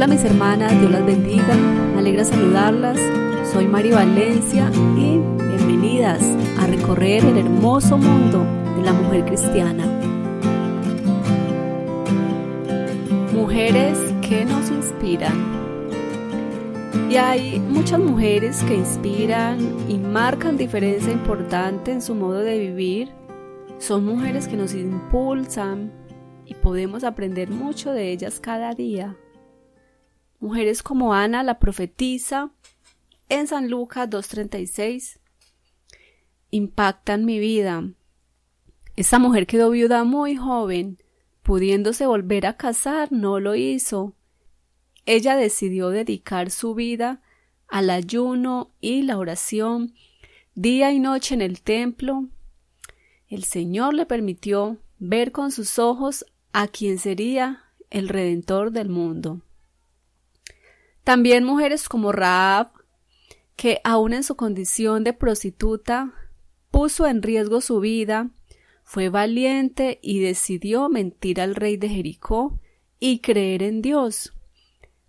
Hola mis hermanas, Dios las bendiga, me alegra saludarlas. Soy Mari Valencia y bienvenidas a recorrer el hermoso mundo de la mujer cristiana. Mujeres que nos inspiran. Y hay muchas mujeres que inspiran y marcan diferencia importante en su modo de vivir. Son mujeres que nos impulsan y podemos aprender mucho de ellas cada día. Mujeres como Ana la profetiza en San Lucas 2.36 impactan mi vida. Esta mujer quedó viuda muy joven, pudiéndose volver a casar, no lo hizo. Ella decidió dedicar su vida al ayuno y la oración, día y noche en el templo. El Señor le permitió ver con sus ojos a quien sería el Redentor del mundo. También mujeres como Raab, que aun en su condición de prostituta puso en riesgo su vida, fue valiente y decidió mentir al rey de Jericó y creer en Dios.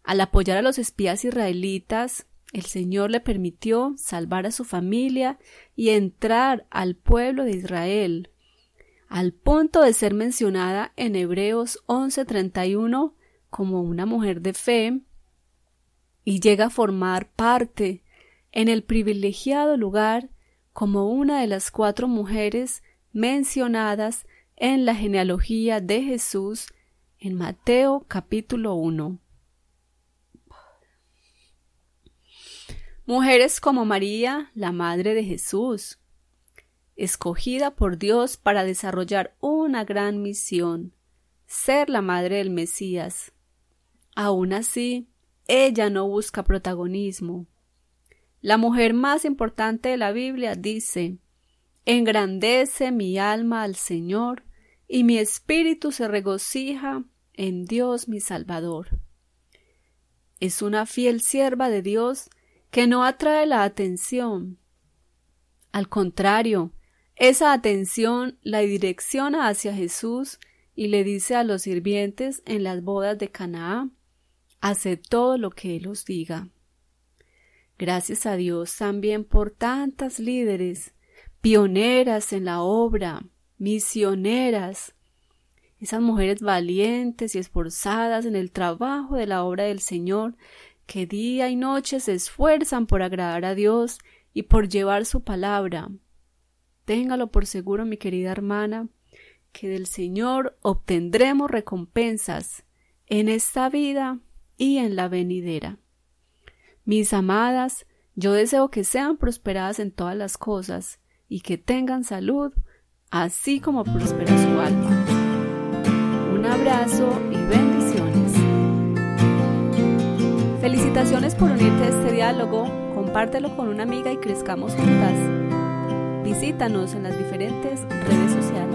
Al apoyar a los espías israelitas, el Señor le permitió salvar a su familia y entrar al pueblo de Israel, al punto de ser mencionada en Hebreos 11:31 como una mujer de fe y llega a formar parte en el privilegiado lugar como una de las cuatro mujeres mencionadas en la genealogía de Jesús en Mateo capítulo 1. Mujeres como María, la Madre de Jesús, escogida por Dios para desarrollar una gran misión, ser la Madre del Mesías. Aún así, ella no busca protagonismo. La mujer más importante de la Biblia dice Engrandece mi alma al Señor, y mi espíritu se regocija en Dios mi Salvador. Es una fiel sierva de Dios que no atrae la atención. Al contrario, esa atención la direcciona hacia Jesús y le dice a los sirvientes en las bodas de Canaán Hace todo lo que Él os diga. Gracias a Dios también por tantas líderes, pioneras en la obra, misioneras, esas mujeres valientes y esforzadas en el trabajo de la obra del Señor, que día y noche se esfuerzan por agradar a Dios y por llevar su palabra. Téngalo por seguro, mi querida hermana, que del Señor obtendremos recompensas en esta vida y en la venidera. Mis amadas, yo deseo que sean prosperadas en todas las cosas y que tengan salud, así como prospera su alma. Un abrazo y bendiciones. Felicitaciones por unirte a este diálogo, compártelo con una amiga y crezcamos juntas. Visítanos en las diferentes redes sociales